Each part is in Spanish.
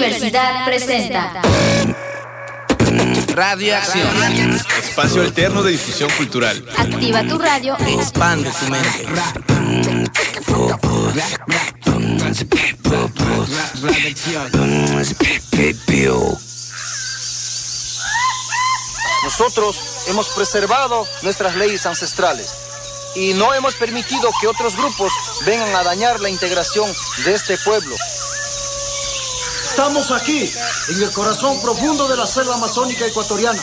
Universidad presenta Radiación. Espacio alterno de difusión cultural. Activa tu radio. Expande tu mente. Nosotros hemos preservado nuestras leyes ancestrales y no hemos permitido que otros grupos vengan a dañar la integración de este pueblo. Estamos aquí, en el corazón profundo de la selva amazónica ecuatoriana.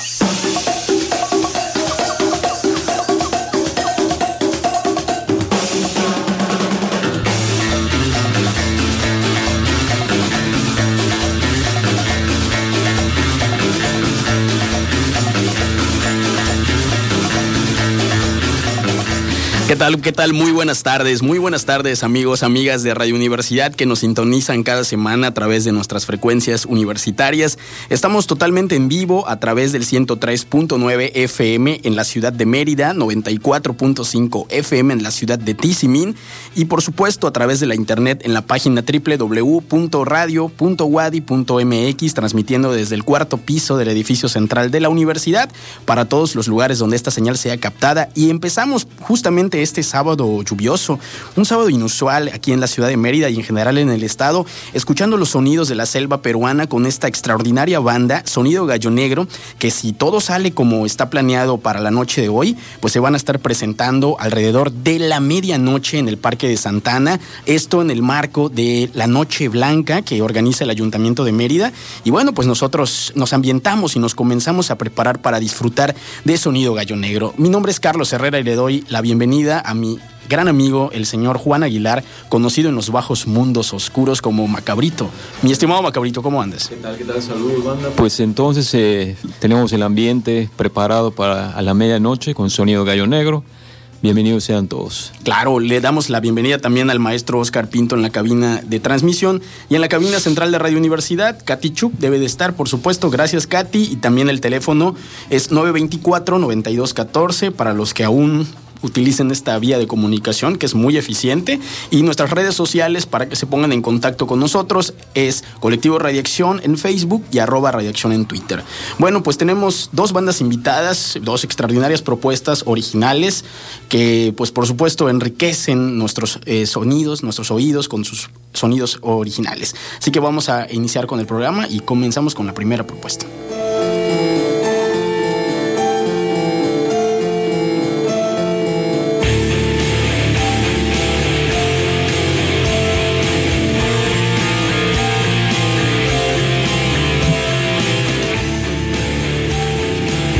Tal? ¿Qué tal? Muy buenas tardes. Muy buenas tardes, amigos, amigas de Radio Universidad que nos sintonizan cada semana a través de nuestras frecuencias universitarias. Estamos totalmente en vivo a través del 103.9 FM en la ciudad de Mérida, 94.5 FM en la ciudad de Tizimín y por supuesto a través de la internet en la página www.radio.wadi.mx transmitiendo desde el cuarto piso del edificio central de la universidad para todos los lugares donde esta señal sea captada y empezamos justamente este sábado lluvioso, un sábado inusual aquí en la ciudad de Mérida y en general en el estado, escuchando los sonidos de la selva peruana con esta extraordinaria banda, Sonido Gallo Negro, que si todo sale como está planeado para la noche de hoy, pues se van a estar presentando alrededor de la medianoche en el Parque de Santana, esto en el marco de la Noche Blanca que organiza el Ayuntamiento de Mérida. Y bueno, pues nosotros nos ambientamos y nos comenzamos a preparar para disfrutar de Sonido Gallo Negro. Mi nombre es Carlos Herrera y le doy la bienvenida a mi gran amigo, el señor Juan Aguilar, conocido en los bajos mundos oscuros como Macabrito. Mi estimado Macabrito, ¿cómo andas? ¿Qué tal? ¿Qué tal? Saludos, banda. Pues entonces eh, tenemos el ambiente preparado para a la medianoche con sonido gallo negro. Bienvenidos sean todos. Claro, le damos la bienvenida también al maestro Oscar Pinto en la cabina de transmisión y en la cabina central de Radio Universidad. Katy Chuk debe de estar, por supuesto. Gracias, Katy. Y también el teléfono es 924-9214 para los que aún utilicen esta vía de comunicación que es muy eficiente y nuestras redes sociales para que se pongan en contacto con nosotros es Colectivo Radiación en Facebook y arroba Radiación en Twitter. Bueno, pues tenemos dos bandas invitadas, dos extraordinarias propuestas originales que pues por supuesto enriquecen nuestros eh, sonidos, nuestros oídos con sus sonidos originales. Así que vamos a iniciar con el programa y comenzamos con la primera propuesta.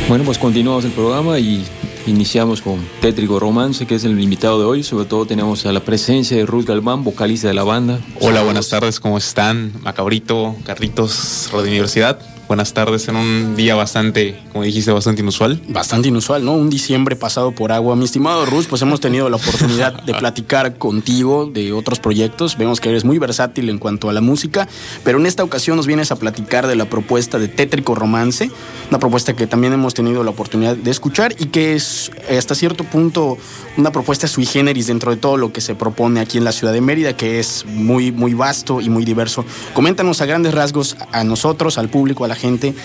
Bueno, pues continuamos el programa y iniciamos con Tétrico Romance, que es el invitado de hoy. Sobre todo tenemos a la presencia de Ruth Galván, vocalista de la banda. Hola, buenas tardes, ¿cómo están? Macabrito, Carritos, Radio Universidad. Buenas tardes en un día bastante, como dijiste, bastante inusual. Bastante inusual, ¿no? Un diciembre pasado por agua. Mi estimado Rus, pues hemos tenido la oportunidad de platicar contigo de otros proyectos. Vemos que eres muy versátil en cuanto a la música, pero en esta ocasión nos vienes a platicar de la propuesta de Tétrico Romance, una propuesta que también hemos tenido la oportunidad de escuchar y que es hasta cierto punto una propuesta sui generis dentro de todo lo que se propone aquí en la ciudad de Mérida, que es muy, muy vasto y muy diverso. Coméntanos a grandes rasgos a nosotros, al público, a la gente,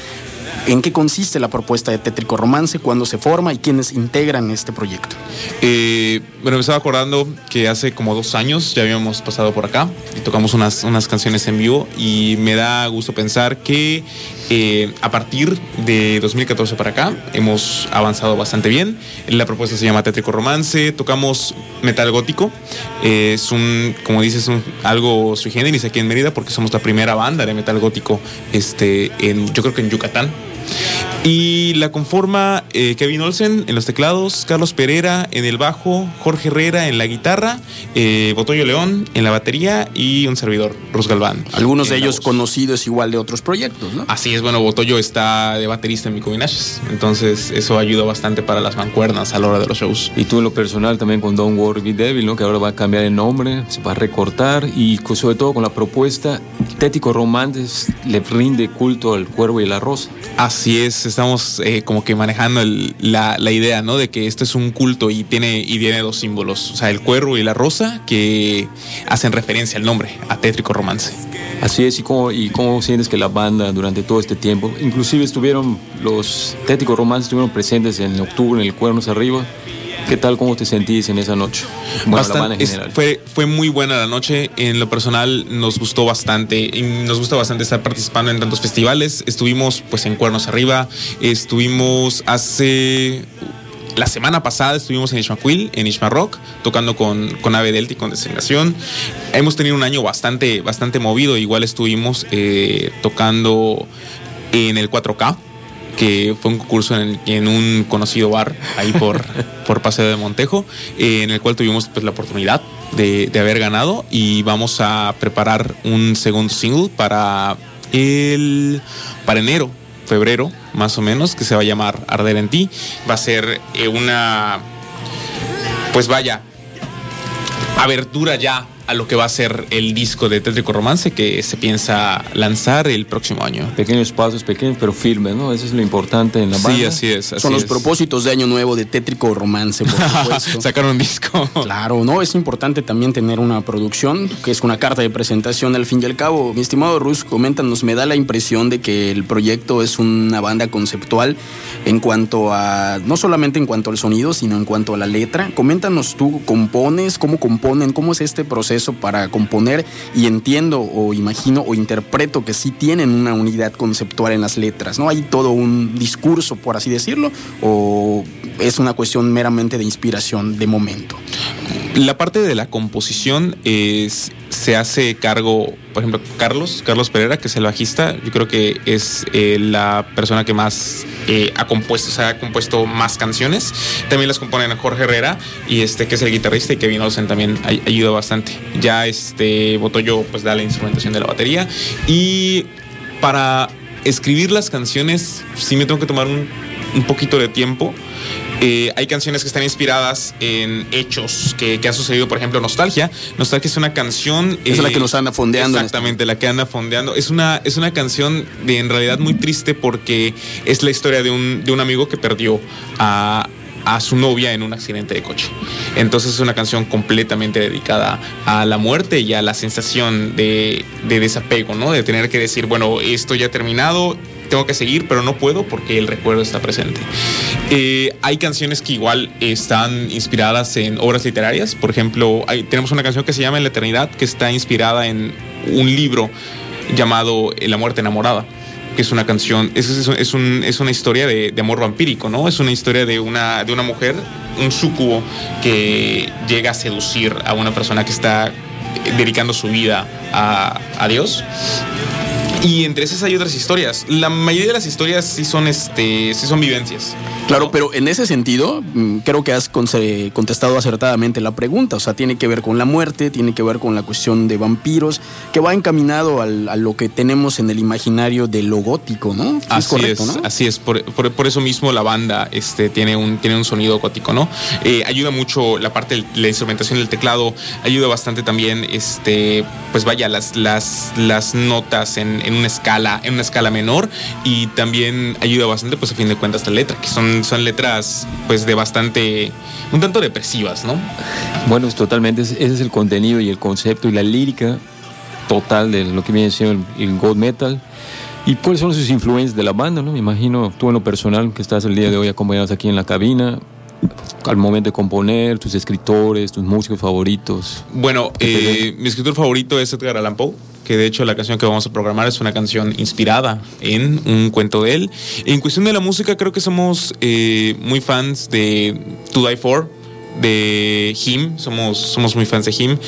¿En qué consiste la propuesta de Tétrico Romance? ¿Cuándo se forma y quiénes integran este proyecto? Eh, bueno, me estaba acordando que hace como dos años ya habíamos pasado por acá y tocamos unas, unas canciones en vivo y me da gusto pensar que eh, a partir de 2014 para acá hemos avanzado bastante bien. La propuesta se llama Tétrico Romance, tocamos metal gótico, eh, es un, como dices, algo sui generis aquí en Mérida porque somos la primera banda de metal gótico, este, yo creo que en Yucatán. Y la conforma eh, Kevin Olsen en los teclados, Carlos Pereira en el bajo, Jorge Herrera en la guitarra, eh, Botoyo León en la batería y un servidor, Rus Galván. Algunos de ellos conocidos igual de otros proyectos, ¿no? Así es, bueno, Botoyo está de baterista en Mico entonces eso ayuda bastante para las mancuernas a la hora de los shows. Y tú en lo personal también con Don't Worry Be Devil, ¿no? que ahora va a cambiar el nombre, se va a recortar y sobre todo con la propuesta Tético Romances le rinde culto al cuervo y la rosa. Así es, estamos eh, como que manejando la, la, idea, ¿no? De que esto es un culto y tiene, y tiene dos símbolos, o sea, el cuervo y la rosa, que hacen referencia al nombre, a Tétrico Romance. Así es, ¿y cómo, ¿y cómo sientes que la banda durante todo este tiempo, inclusive estuvieron los téticos romances, estuvieron presentes en octubre en el Cuernos Arriba? ¿Qué tal, cómo te sentís en esa noche? Bueno, Bastante- la es- fue, fue muy buena la noche. En lo personal nos gustó bastante. Y nos gusta bastante estar participando en tantos festivales. Estuvimos pues en Cuernos Arriba. Estuvimos hace... La semana pasada estuvimos en Ishmaquil, en Ishma Rock, tocando con, con Ave Delta y con Designación. Hemos tenido un año bastante, bastante movido. Igual estuvimos eh, tocando en el 4K, que fue un concurso en, en un conocido bar ahí por, por Paseo de Montejo, eh, en el cual tuvimos pues, la oportunidad de, de haber ganado y vamos a preparar un segundo single para el para enero, febrero, más o menos, que se va a llamar Arder en ti. Va a ser eh, una pues vaya, abertura ya a lo que va a ser el disco de Tétrico Romance que se piensa lanzar el próximo año. Pequeños pasos, pequeños pero firmes, ¿no? Eso es lo importante en la banda. Sí, así es. así Son los es. propósitos de Año Nuevo de Tétrico Romance, por supuesto. Sacar un disco. Claro, ¿no? Es importante también tener una producción, que es una carta de presentación al fin y al cabo. Mi estimado Rus, coméntanos, me da la impresión de que el proyecto es una banda conceptual en cuanto a, no solamente en cuanto al sonido, sino en cuanto a la letra. Coméntanos tú, ¿compones? ¿Cómo componen? ¿Cómo es este proceso para componer? Y entiendo o imagino o interpreto que sí tienen una unidad conceptual en las letras, ¿no? Hay todo un discurso, por así decirlo, o es una cuestión meramente de inspiración de momento. La parte de la composición es, se hace cargo, por ejemplo, Carlos, Carlos Pereira, que es el bajista, yo creo que es eh, la persona que más eh, ha compuesto, o ha compuesto más canciones. También las componen Jorge Herrera, y este que es el guitarrista, y Kevin Olsen también ay- ayuda bastante. Ya este Botoyo pues da la instrumentación de la batería. Y para escribir las canciones, sí me tengo que tomar un, un poquito de tiempo. Eh, hay canciones que están inspiradas en hechos que, que ha sucedido, por ejemplo, Nostalgia. Nostalgia es una canción. Es la que nos anda fondeando este Exactamente, la que anda fondeando. Es una, es una canción de en realidad muy triste porque es la historia de un, de un amigo que perdió a, a su novia en un accidente de coche. Entonces es una canción completamente dedicada a la muerte y a la sensación de, de desapego, ¿no? De tener que decir, bueno, esto ya ha terminado, tengo que seguir, pero no puedo porque el recuerdo está presente. Eh, hay canciones que igual están inspiradas en obras literarias. Por ejemplo, hay- tenemos una canción que se llama En la Eternidad, que está inspirada en un libro llamado La muerte enamorada que es una canción, es, es, es un- es una historia de, de amor vampírico, ¿no? Es una historia de una, de una mujer, un súcubo, que llega a seducir a una persona que está dedicando su vida a, a Dios. Y entre esas hay otras historias. La mayoría de las historias sí son, este, sí son vivencias. Claro, pero en ese sentido, mm, creo que has contestado acertadamente la pregunta. O sea, tiene que ver con la muerte, tiene que ver con la cuestión de vampiros, que va encaminado al- a lo que tenemos en el imaginario de lo gótico, ¿no? Sí, Así correcto, es, ¿no? así es. Por, por- por eso mismo la banda este, tiene, un, tiene un sonido gótico, ¿no? Eh, ayuda mucho la parte de la instrumentación del teclado, ayuda bastante también, este, pues vaya, las, las, las notas en, en una escala, en una escala menor, y también ayuda bastante, pues a fin de cuentas, la letra, que son, son letras pues de bastante, un tanto depresivas, ¿no? Bueno, es totalmente, ese es el contenido y el concepto y la lírica total de lo que viene siendo el, el gold metal. ¿Y cuáles son sus influencias de la banda? ¿no? Me imagino tú en lo personal que estás el día de hoy acompañados aquí en la cabina, al momento de componer, tus escritores, tus músicos favoritos. Bueno, eh, mi escritor favorito es Edgar Allan Poe, que de hecho la canción que vamos a programar es una canción inspirada en un cuento de él. En cuestión de la música, creo que somos eh, muy fans de To Die For, de Him, somos, somos muy fans de Him.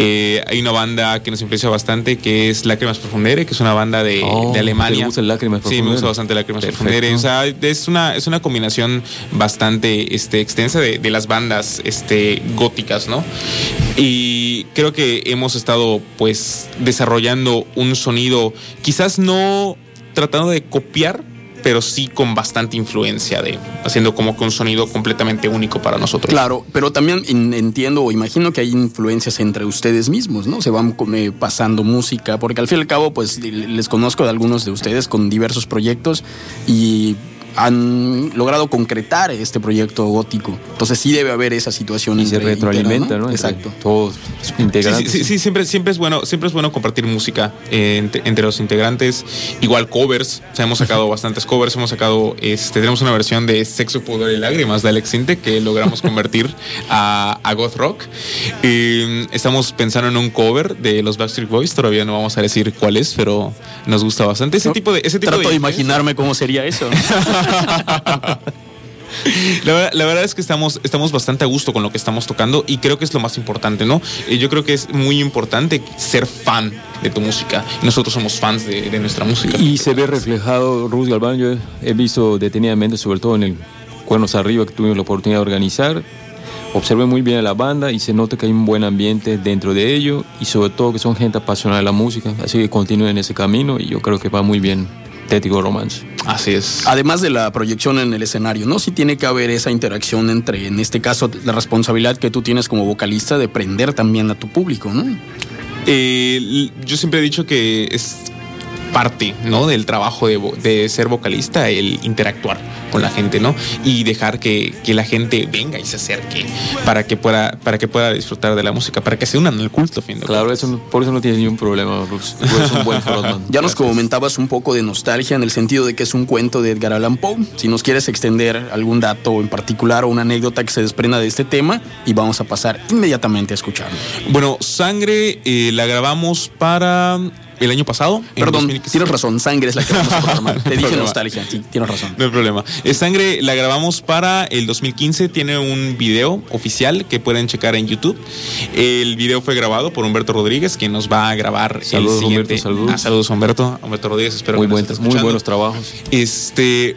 Eh, hay una banda que nos influencia bastante que es Lágrimas Profundere, que es una banda de, Oh, de Alemania. ¿te gusta Lágrimas Sí, me Profundere? gusta bastante Lágrimas. Profundere. O sea, es una, es una combinación bastante este, extensa de, de las bandas este, góticas, ¿no? Y creo que hemos estado pues desarrollando un sonido, quizás no tratando de copiar, pero sí con bastante influencia de haciendo como que un sonido completamente único para nosotros. Claro, pero también entiendo o imagino que hay influencias entre ustedes mismos, ¿no? Se van pasando música, porque al fin y al cabo, pues les conozco de algunos de ustedes con diversos proyectos y han logrado concretar este proyecto gótico. Entonces sí debe haber esa situación. Y se entre- retroalimenta, interna, ¿no? Exacto. Todos integrantes. sí, sí, sí, siempre, siempre es bueno, siempre es bueno compartir música eh, entre, entre los integrantes. Igual covers, o sea, hemos sacado bastantes covers, hemos sacado, este, tenemos una versión de Sexo, Pudor y Lágrimas de Alex Sinte que logramos convertir a, a goth rock. Eh, estamos pensando en un cover de los Backstreet Boys, todavía no vamos a decir cuál es, pero nos gusta bastante ese tipo de, ese tipo Trato de imaginarme cómo sería eso. La, verdad- la verdad es que estamos, estamos bastante a gusto con lo que estamos tocando y creo que es lo más importante, ¿no? Yo creo que es muy importante ser fan de tu música. Nosotros somos fans de, de nuestra música. Y se ve reflejado, Ruth Galván, yo he visto detenidamente, sobre todo en el Cuernos Arriba que tuvimos la oportunidad de organizar. Observé muy bien a la banda y se nota que hay un buen ambiente dentro de ello y sobre todo que son gente apasionada de la música, así que continúen ese camino y yo creo que va muy bien Tético Romance. Así es. Además de la proyección en el escenario, ¿no? Sí tiene que haber esa interacción entre, en este caso, la responsabilidad que tú tienes como vocalista de prender también a tu público, ¿no? Eh, yo siempre he dicho que es parte, ¿no? Del trabajo de, de ser vocalista, el interactuar con la gente, ¿no? Y dejar que, que la gente venga y se acerque para que pueda, para que pueda disfrutar de la música, para que se unan al culto, fin de Claro, eso, no- por eso no tienes ningún problema. Tú eres un buen frontman. Ya nos comentabas un poco de nostalgia en el sentido de que es un cuento de Edgar Allan Poe. Si nos quieres extender algún dato en particular o una anécdota que se desprenda de este tema y vamos a pasar inmediatamente a escucharlo. Bueno, Sangre eh, la grabamos para el año pasado. Perdón, 2015. tienes razón, sangre es la que vamos a programar. Te dije Problema. nostalgia, sí, tienes razón. No hay problema. Sangre la grabamos para el 2015. Tiene un video oficial que pueden checar en YouTube. El video fue grabado por Humberto Rodríguez, quien nos va a grabar Saludos, el siguiente. Humberto, saludos. Ah, saludos, Humberto. Humberto Rodríguez, espero muy, que buen- estés muy buenos trabajos. Este.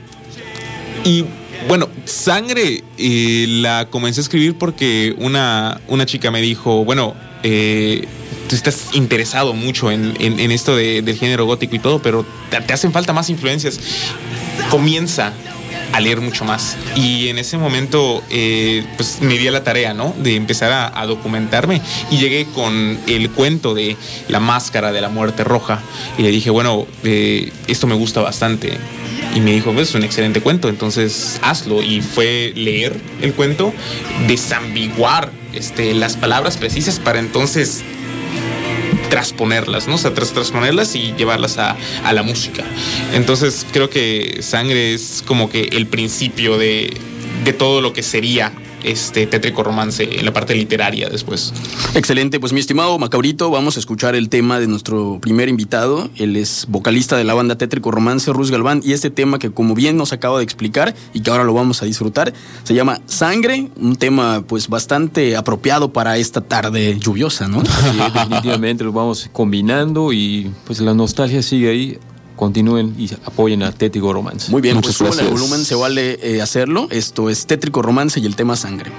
Y bueno, Sangre eh, la comencé a escribir porque una, una chica me dijo, bueno, eh, tú estás interesado mucho en, en- en esto de- del género gótico y todo, pero te, te hacen falta más influencias. Comienza a leer mucho más. Y en ese momento, eh, pues me di a la tarea, ¿no? De empezar a, a documentarme. Y llegué con el cuento de la máscara de la muerte roja. Y le dije, bueno, eh, esto me gusta bastante. Y me dijo, es un excelente cuento, entonces hazlo. Y fue leer el cuento, desambiguar este, las palabras precisas para entonces transponerlas, ¿no? O sea, tras- transponerlas y llevarlas a, a la música. Entonces creo que Sangre es como que el principio de, de todo lo que sería este tétrico romance en la parte literaria después. Excelente, pues mi estimado Macabrito, vamos a escuchar el tema de nuestro primer invitado. Él es vocalista de la banda Tétrico Romance, Rus Galván, y este tema que como bien nos acaba de explicar y que ahora lo vamos a disfrutar, se llama Sangre, un tema pues bastante apropiado para esta tarde lluviosa, ¿no? Sí, definitivamente lo vamos combinando y pues la nostalgia sigue ahí. Continúen y apoyen a Tético Romance. Muy bien, Muchas pues súbele el gracias. volumen, se vale eh, hacerlo. Esto es Tétrico Romance y el tema Sangre.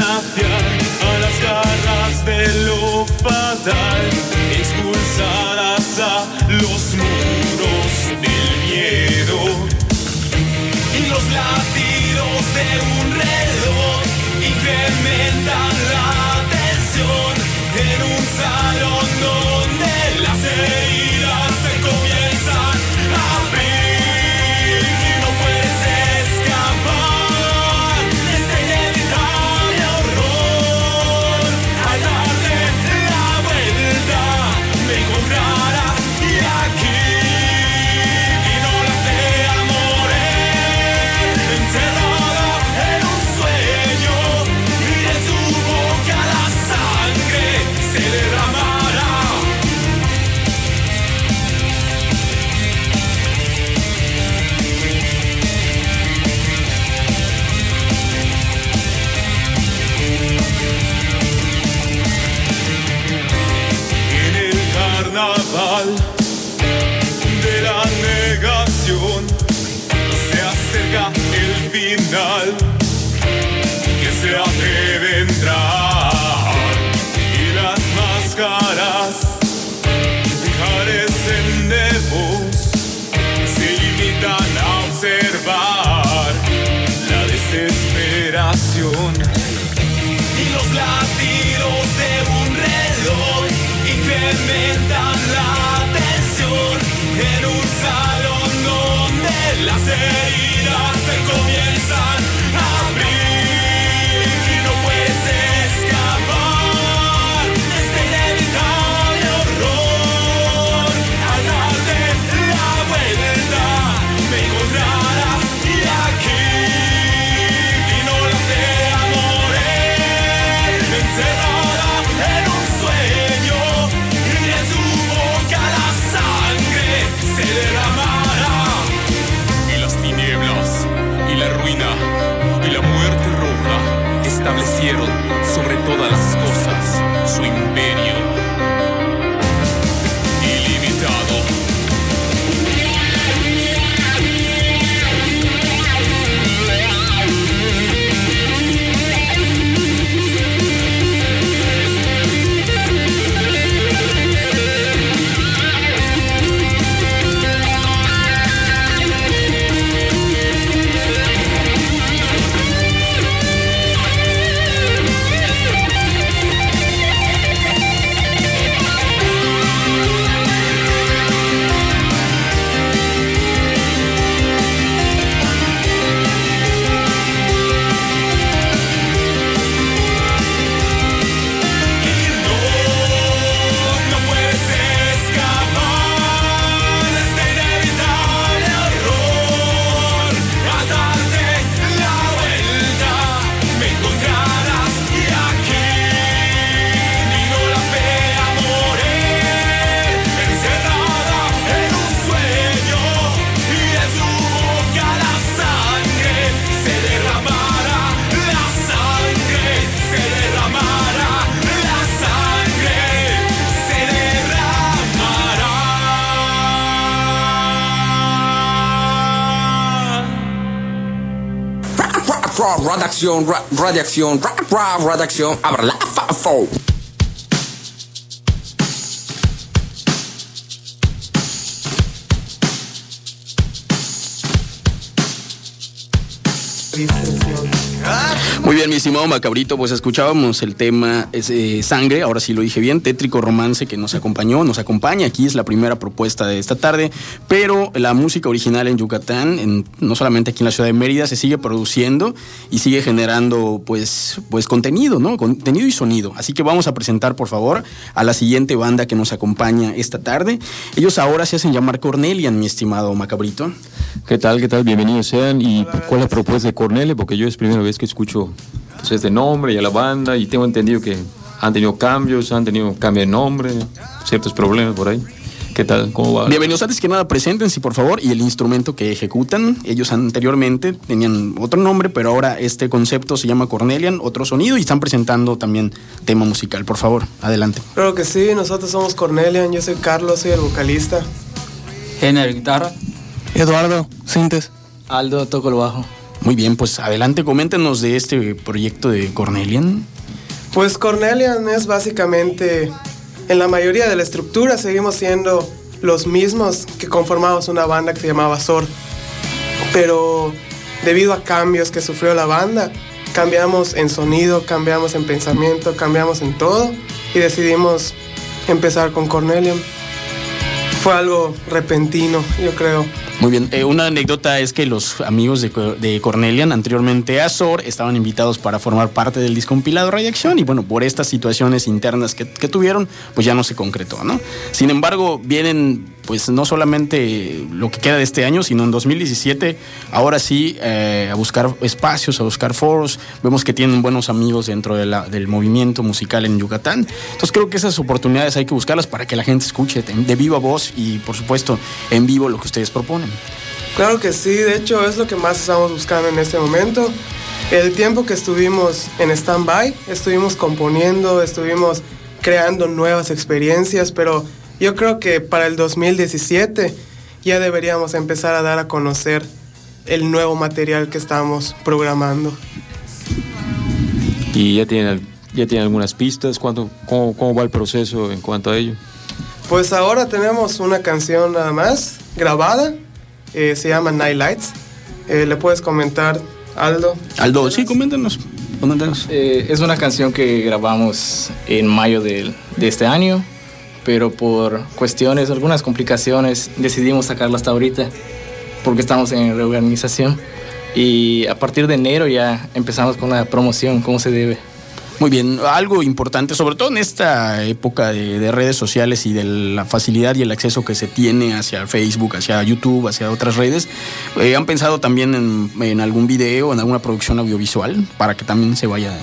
A las garras de lo fatal, expulsadas a los muros del miedo. Y los latidos de un man. Establecieron sobre todas las cosas su imperio Redacción, ra- radiación, ra- ra- redacción, abra la fa-. Muy bien, mi estimado Macabrito, pues escuchábamos el tema ese, Sangre, ahora sí lo dije bien, Tétrico Romance que nos acompañó, nos acompaña, aquí es la primera propuesta de esta tarde, pero la música original en Yucatán, en- no solamente aquí en la ciudad de Mérida, se sigue produciendo y sigue generando pues, pues contenido, ¿no? Contenido y sonido. Así que vamos a presentar, por favor, a la siguiente banda que nos acompaña esta tarde. Ellos ahora se hacen llamar Cornelian, mi estimado Macabrito. ¿Qué tal? ¿Qué tal? Bienvenidos sean. ¿Y cuál es la propuesta de Cornele? Porque yo es primera vez que escucho pues, este nombre y a la banda y tengo entendido que han tenido cambios, han tenido cambio de nombre, ciertos problemas por ahí. ¿Qué tal? ¿Cómo va? Bienvenidos antes que nada, preséntense por favor y el instrumento que ejecutan. Ellos anteriormente tenían otro nombre, pero ahora este concepto se llama Cornelian, otro sonido y están presentando también tema musical. Por favor, adelante. Claro que sí, nosotros somos Cornelian, yo soy Carlos, soy el vocalista. Gener, guitarra. Eduardo, Sintes. Aldo, toco el bajo. Muy bien, pues adelante, coméntenos de este proyecto de Cornelian. Pues Cornelian es básicamente, en la mayoría de la estructura seguimos siendo los mismos que conformamos una banda que se llamaba Sor. Pero debido a cambios que sufrió la banda, cambiamos en sonido, cambiamos en pensamiento, cambiamos en todo y decidimos empezar con Cornelian. Fue algo repentino, yo creo. Muy bien, eh, una anécdota es que los amigos de, de Cornelian, anteriormente a Sor, estaban invitados para formar parte del disco compilado Radiación y bueno, por estas situaciones internas que tuvieron, pues ya no se concretó, ¿no? Sin embargo, vienen pues no solamente lo que queda de este año, sino en 2017, ahora sí, eh, a buscar espacios, a buscar foros. Vemos que tienen buenos amigos dentro del movimiento musical en Yucatán. Entonces creo que esas oportunidades hay que buscarlas para que la gente escuche de de viva voz y por supuesto en vivo lo que ustedes proponen. Claro que sí, de hecho es lo que más estamos buscando en este momento. El tiempo que estuvimos en stand-by, estuvimos componiendo, estuvimos creando nuevas experiencias, pero yo creo que para el 2017 ya deberíamos empezar a dar a conocer el nuevo material que estamos programando. ¿Y ya tienen, ya tienen algunas pistas? ¿Cuánto, cómo, ¿Cómo va el proceso en cuanto a ello? Pues ahora tenemos una canción nada más grabada, eh, se llama Night Lights. Eh, ¿Le puedes comentar, Aldo? Aldo, sí, coméntanos. coméntanos. Eh, es una canción que grabamos en mayo del- de, este año, pero por cuestiones, algunas complicaciones, decidimos sacarla hasta ahorita, porque estamos en reorganización. Y a partir de enero ya empezamos con la promoción, como se debe. Muy bien, algo importante, sobre todo en esta época de, de redes sociales y de la facilidad y el acceso que se tiene hacia Facebook, hacia YouTube, hacia otras redes, eh, ¿han pensado también en, en algún video, en alguna producción audiovisual para que también se vaya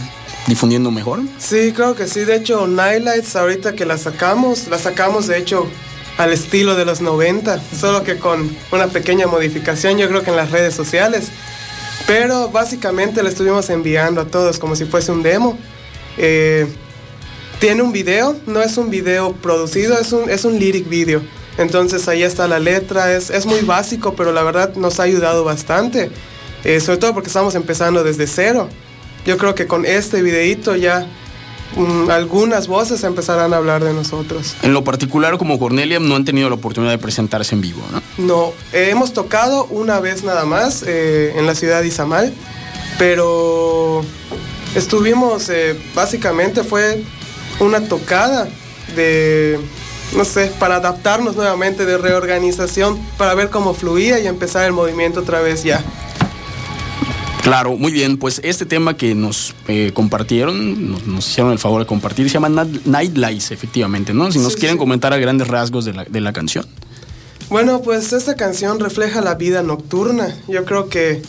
difundiendo mejor? Sí, creo que sí. De hecho, Nightlights, ahorita que la sacamos, la sacamos de hecho al estilo de los 90, solo que con una pequeña modificación, yo creo que en las redes sociales. Pero básicamente le estuvimos enviando a todos como si fuese un demo. Eh, tiene un video, no es un video producido, es un, es un lyric video. Entonces ahí está la letra, es, es muy básico, pero la verdad nos ha ayudado bastante. Eh, sobre todo porque estamos empezando desde cero. Yo creo que con este videíto ya mm, algunas voces empezarán a hablar de nosotros. En lo particular, como Cornelia, no han tenido la oportunidad de presentarse en vivo, ¿no? No, eh, hemos tocado una vez nada más eh, en la ciudad de Izamal, pero estuvimos, eh, básicamente fue una tocada de, no sé, para adaptarnos nuevamente de reorganización, para ver cómo fluía y empezar el movimiento otra vez ya. Claro, muy bien. Pues este tema que nos eh, compartieron, nos, nos hicieron el favor de compartir, se llama Night- Lights, efectivamente, ¿no? Si nos Sí, quieren sí. comentar a grandes rasgos de la, de la canción. Bueno, pues esta canción refleja la vida nocturna. Yo creo que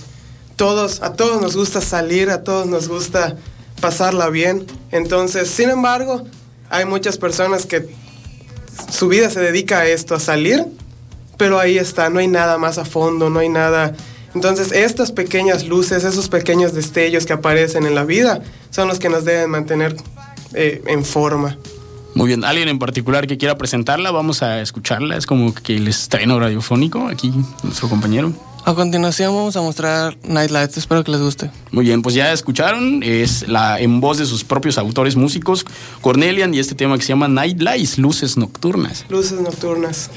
todos, a todos nos gusta salir, a todos nos gusta pasarla bien. Entonces, sin embargo, hay muchas personas que su vida se dedica a esto, a salir, pero ahí está, no hay nada más a fondo, no hay nada. Entonces, estas pequeñas luces, esos pequeños destellos que aparecen en la vida, son los que nos deben mantener eh, en forma. Muy bien, alguien en particular que quiera presentarla, vamos a escucharla. Es como que el estreno radiofónico aquí, nuestro compañero. A continuación vamos a mostrar Nightlights, espero que les guste. Muy bien, pues ya escucharon, es la en voz de sus propios autores músicos, Cornelian, y este tema que se llama Night Lights, Luces Nocturnas. Luces nocturnas.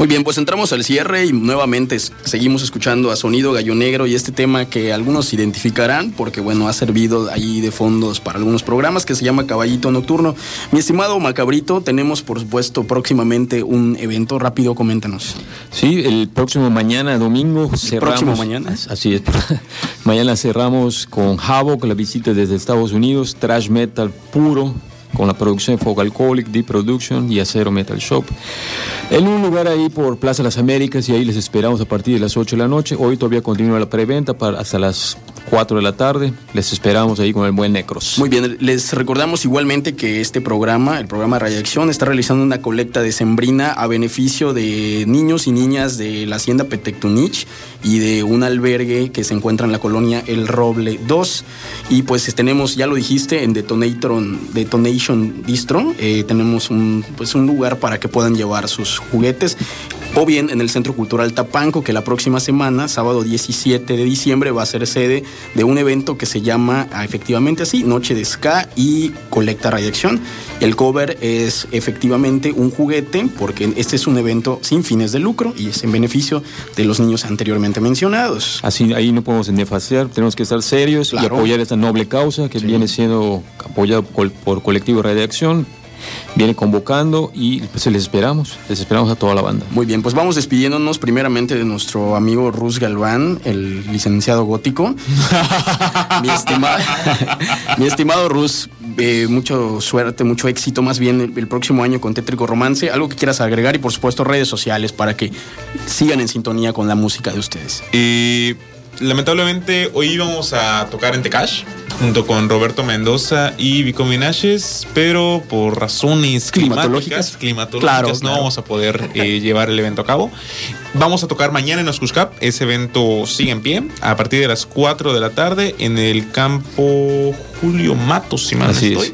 Muy bien, pues entramos al cierre y nuevamente seguimos escuchando a Sonido Gallo Negro y este tema que algunos identificarán porque bueno, ha servido ahí de fondos para algunos programas que se llama Caballito Nocturno. Mi estimado Macabrito, tenemos por supuesto próximamente un evento rápido, coméntanos. Sí, el próximo mañana, domingo, cerramos. próximo mañana? Así es. mañana cerramos con Havoc, la visita desde Estados Unidos, Trash Metal puro, con la producción de Folk Alcoholic, Deep Production y Acero Metal Shop. En un lugar ahí por Plaza Las Américas y ahí les esperamos a partir de las 8 de la noche. Hoy todavía continúa la preventa para hasta las 4 de la tarde. Les esperamos ahí con el buen Necros. Muy bien, les recordamos igualmente que este programa, el programa Radiación, está realizando una colecta de sembrina a beneficio de niños y niñas de la hacienda Petectunich y de un albergue que se encuentra en la colonia El Roble 2. Y pues tenemos, ya lo dijiste, en Detonator, Detonation Distro, eh, tenemos un, pues, un lugar para que puedan llevar sus juguetes. O bien en el Centro Cultural Tapanco, que la próxima semana, sábado 17 de diciembre, va a ser sede de un evento que se llama ah, efectivamente así, Noche de Ska y Colecta Radiación. El cover es efectivamente un juguete, porque este es un evento sin fines de lucro y es en beneficio de los niños anteriormente mencionados. Así ahí no podemos nefaciar, tenemos que estar serios y apoyar esta noble causa que viene siendo apoyado col- por Colectivo Radiación, viene convocando y pues les esperamos, les esperamos a toda la banda. Muy bien, pues vamos despidiéndonos primeramente de nuestro amigo Rus Galván, el licenciado gótico. mi, estimado, mi estimado Rus, eh, mucho suerte, mucho éxito más bien el, el próximo año con Tétrico Romance. Algo que quieras agregar y por supuesto redes sociales para que sigan en sintonía con la música de ustedes. Y lamentablemente hoy íbamos a tocar en Tecash junto con Roberto Mendoza y Vico Minaches, pero por razones climatológicas, Climatológicas. climatológicas Claro, no claro. vamos a poder eh, llevar el evento a cabo. Vamos a tocar mañana en Oscuscap, ese evento sigue en pie a partir de las 4 de la tarde en el campo Julio Matos, si mal no estoy es.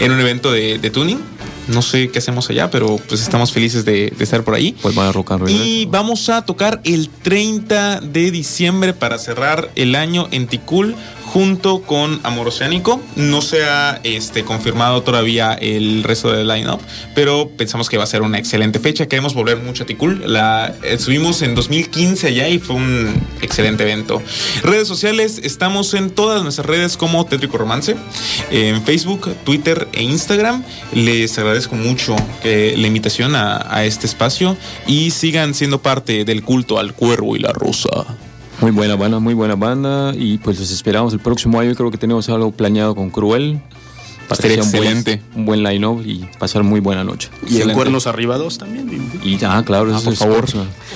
en un evento de, de tuning. No sé qué hacemos allá, pero pues estamos felices de, de estar por ahí. Pues van a roll. Y vamos a tocar el 30 de diciembre para cerrar el año en Ticul junto con Amor Oceánico. No se ha este, confirmado todavía el resto del line-up, pero pensamos que va a ser una excelente fecha. Queremos volver mucho a Ticul. La eh, subimos en 2015 allá y fue un excelente evento. Redes sociales, estamos en todas nuestras redes como Tétrico Romance, en Facebook, Twitter e Instagram. Les agradezco mucho la invitación a, a este espacio y sigan siendo parte del culto al cuervo y la rosa. Muy buena banda, muy buena banda y pues los esperamos el próximo año. Creo que tenemos algo planeado con Cruel. Estaría sea un buen- excelente. Un buen line-up y pasar muy buena noche. Y en Excelente. Cuernos Arriba 2 también. Y ah, claro, Ah, eso por es favor.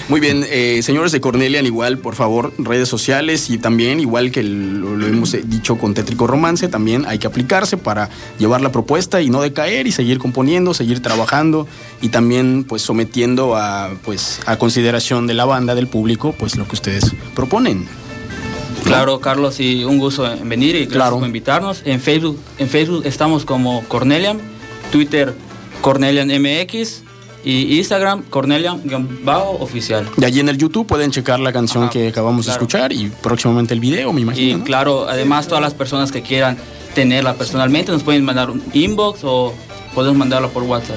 Muy bien, eh, señores de Cornelian, igual, por favor, redes sociales y también, igual que lo, lo hemos eh, dicho con Tétrico Romance, también hay que aplicarse para llevar la propuesta y no decaer y seguir componiendo, seguir trabajando y también, pues, sometiendo a, pues, a consideración de la banda, del público, pues, lo que ustedes proponen. Claro, Carlos, y un gusto en venir y gracias Claro. por invitarnos. En Facebook, en Facebook estamos como Cornelian, Twitter Cornelian MX y Instagram Cornelian-oficial. Y allí en el YouTube pueden checar la canción Ajá, que acabamos claro. de escuchar y próximamente el video, me Y imagino. ¿no? claro, además todas las personas que quieran tenerla personalmente nos pueden mandar un inbox o podemos mandarla por WhatsApp.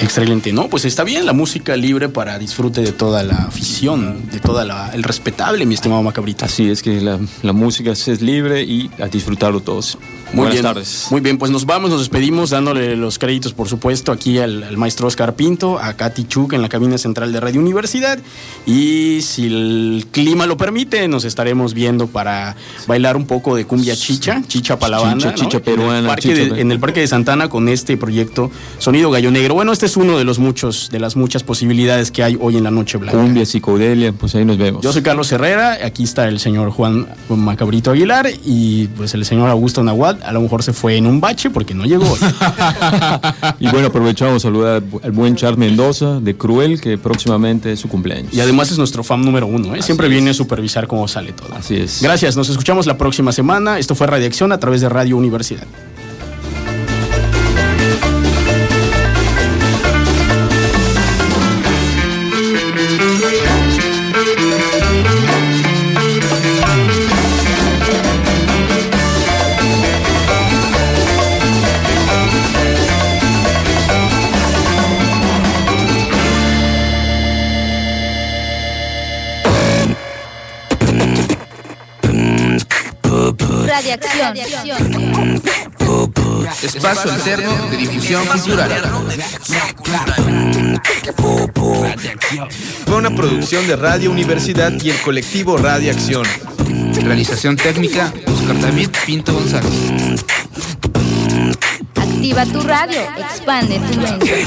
Excelente, ¿no? Pues está bien la música libre para disfrute de toda la afición, de toda la, el respetable, mi estimado Macabrito. Así es que la, la música es libre y a disfrutarlo todos. Muy Buenas bien. tardes. Muy bien, pues nos vamos, nos despedimos dándole los créditos, por supuesto, aquí al, al maestro Oscar Pinto, a Katy Chuk en la cabina central de Radio Universidad. Y si el clima lo permite, nos estaremos viendo para bailar un poco de cumbia chicha, chicha para la Chicha, chicha En el peruana, parque chicha de- en el Parque de Santana con este proyecto Sonido Gallo Negro. Bueno, este es uno de los muchos, de las muchas posibilidades que hay hoy en la Noche Blanca. Cumbia, psicodelia, pues ahí nos vemos. Yo soy Carlos Herrera, aquí está el señor Juan Macabrito Aguilar y pues el señor Augusto Nahuatl a lo mejor se fue en un bache porque no llegó. Y bueno, aprovechamos saludar al buen Charles Mendoza de Cruel, que próximamente es su cumpleaños. y además es nuestro fan número uno, ¿eh? siempre viene a supervisar cómo sale todo. Así es. Gracias, nos escuchamos la próxima semana. Esto fue Radiación a través de Radio Universidad. Espacio alterno de difusión cultural. Fue una producción de Radio Universidad y el colectivo Radio Acción. Realización técnica, Oscar David Pinto González. Activa tu radio, expande tu mente.